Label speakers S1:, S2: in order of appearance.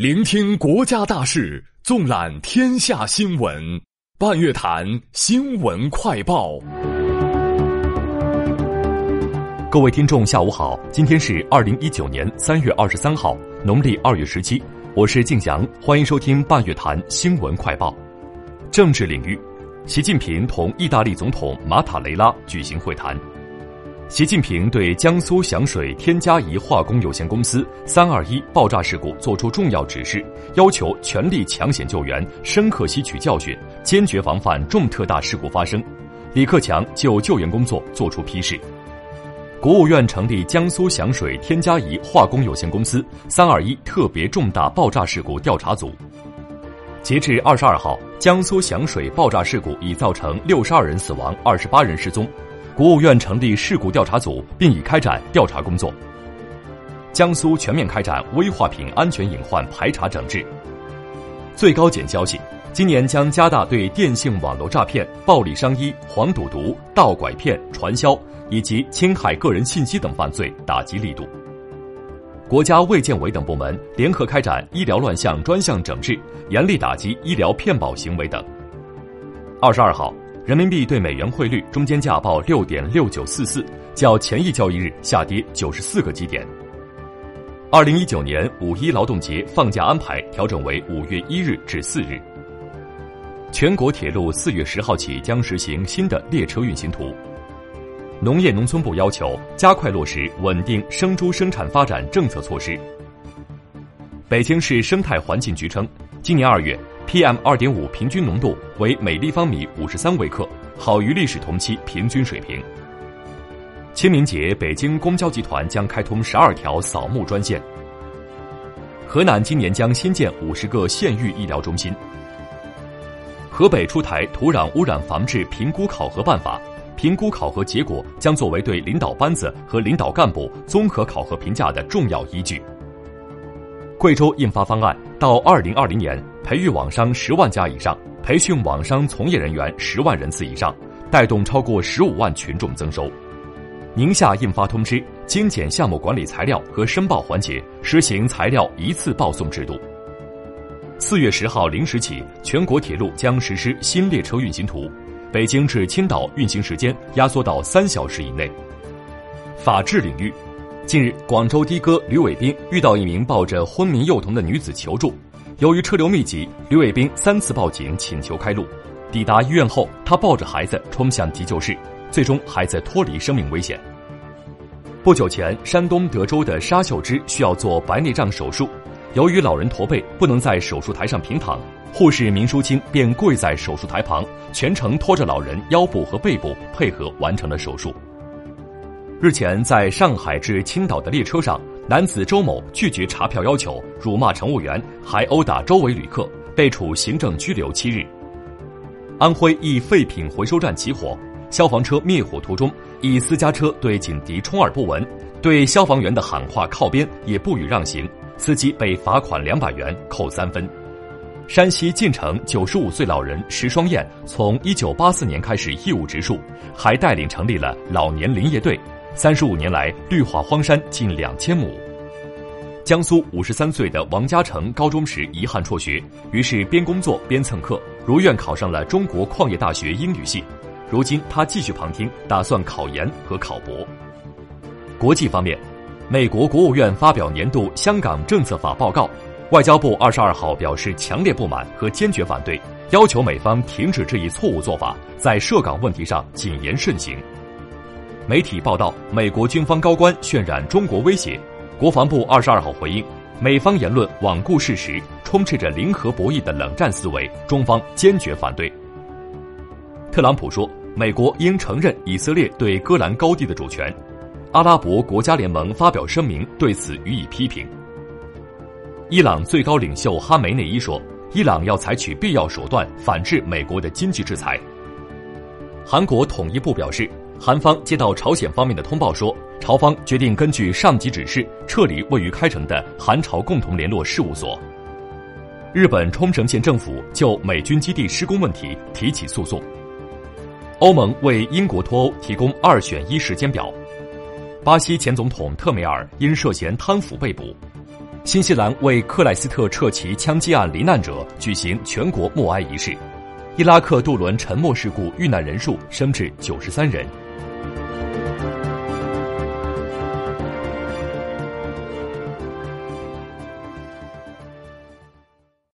S1: 聆听国家大事，纵览天下新闻。半月谈新闻快报。
S2: 各位听众，下午好，今天是二零一九年三月二十三号，农历二月十七，我是静祥，欢迎收听半月谈新闻快报。政治领域，习近平同意大利总统马塔雷拉举行会谈。习近平对江苏响水天嘉宜化工有限公司“三二一”爆炸事故作出重要指示，要求全力抢险救援，深刻吸取教训，坚决防范重特大事故发生。李克强就救援工作作出批示。国务院成立江苏响水天嘉宜化工有限公司“三二一”特别重大爆炸事故调查组。截至二十二号，江苏响水爆炸事故已造成六十二人死亡，二十八人失踪。国务院成立事故调查组，并已开展调查工作。江苏全面开展危化品安全隐患排查整治。最高检消息，今年将加大对电信网络诈骗、暴力伤医、黄赌毒、盗拐骗、传销以及侵害个人信息等犯罪打击力度。国家卫健委等部门联合开展医疗乱象专项整治，严厉打击医疗骗保行为等。二十二号。人民币对美元汇率中间价报六点六九四四，较前一交易日下跌九十四个基点。二零一九年五一劳动节放假安排调整为五月一日至四日。全国铁路四月十号起将实行新的列车运行图。农业农村部要求加快落实稳定生猪生产发展政策措施。北京市生态环境局称，今年二月。PM 二点五平均浓度为每立方米五十三微克，好于历史同期平均水平。清明节，北京公交集团将开通十二条扫墓专线。河南今年将新建五十个县域医疗中心。河北出台土壤污染防治评估考核办法，评估考核结果将作为对领导班子和领导干部综合考核评价的重要依据。贵州印发方案，到二零二零年。培育网商十万家以上，培训网商从业人员十万人次以上，带动超过十五万群众增收。宁夏印发通知，精简项目管理材料和申报环节，实行材料一次报送制度。四月十号零时起，全国铁路将实施新列车运行图，北京至青岛运行时间压缩到三小时以内。法治领域，近日，广州的哥吕伟斌遇到一名抱着昏迷幼童的女子求助。由于车流密集，刘伟斌三次报警请求开路。抵达医院后，他抱着孩子冲向急救室，最终孩子脱离生命危险。不久前，山东德州的沙秀芝需要做白内障手术，由于老人驼背不能在手术台上平躺，护士明淑清便跪在手术台旁，全程拖着老人腰部和背部，配合完成了手术。日前，在上海至青岛的列车上。男子周某拒绝查票要求，辱骂乘务员，还殴打周围旅客，被处行政拘留七日。安徽一废品回收站起火，消防车灭火途中，一私家车对警笛充耳不闻，对消防员的喊话靠边也不予让行，司机被罚款两百元，扣三分。山西晋城九十五岁老人石双燕从一九八四年开始义务植树，还带领成立了老年林业队。三十五年来，绿化荒山近两千亩。江苏五十三岁的王嘉诚高中时遗憾辍学，于是边工作边蹭课，如愿考上了中国矿业大学英语系。如今他继续旁听，打算考研和考博。国际方面，美国国务院发表年度香港政策法报告，外交部二十二号表示强烈不满和坚决反对，要求美方停止这一错误做法，在涉港问题上谨言慎行。媒体报道，美国军方高官渲染中国威胁。国防部二十二号回应，美方言论罔顾事实，充斥着零和博弈的冷战思维，中方坚决反对。特朗普说，美国应承认以色列对戈兰高地的主权。阿拉伯国家联盟发表声明，对此予以批评。伊朗最高领袖哈梅内伊说，伊朗要采取必要手段反制美国的经济制裁。韩国统一部表示。韩方接到朝鲜方面的通报说，朝方决定根据上级指示撤离位于开城的韩朝共同联络事务所。日本冲绳县政府就美军基地施工问题提起诉讼。欧盟为英国脱欧提供二选一时间表。巴西前总统特梅尔因涉嫌贪腐被捕。新西兰为克莱斯特彻奇枪击案罹难者举行全国默哀仪式。伊拉克渡轮沉没事故遇难人数升至九十三人。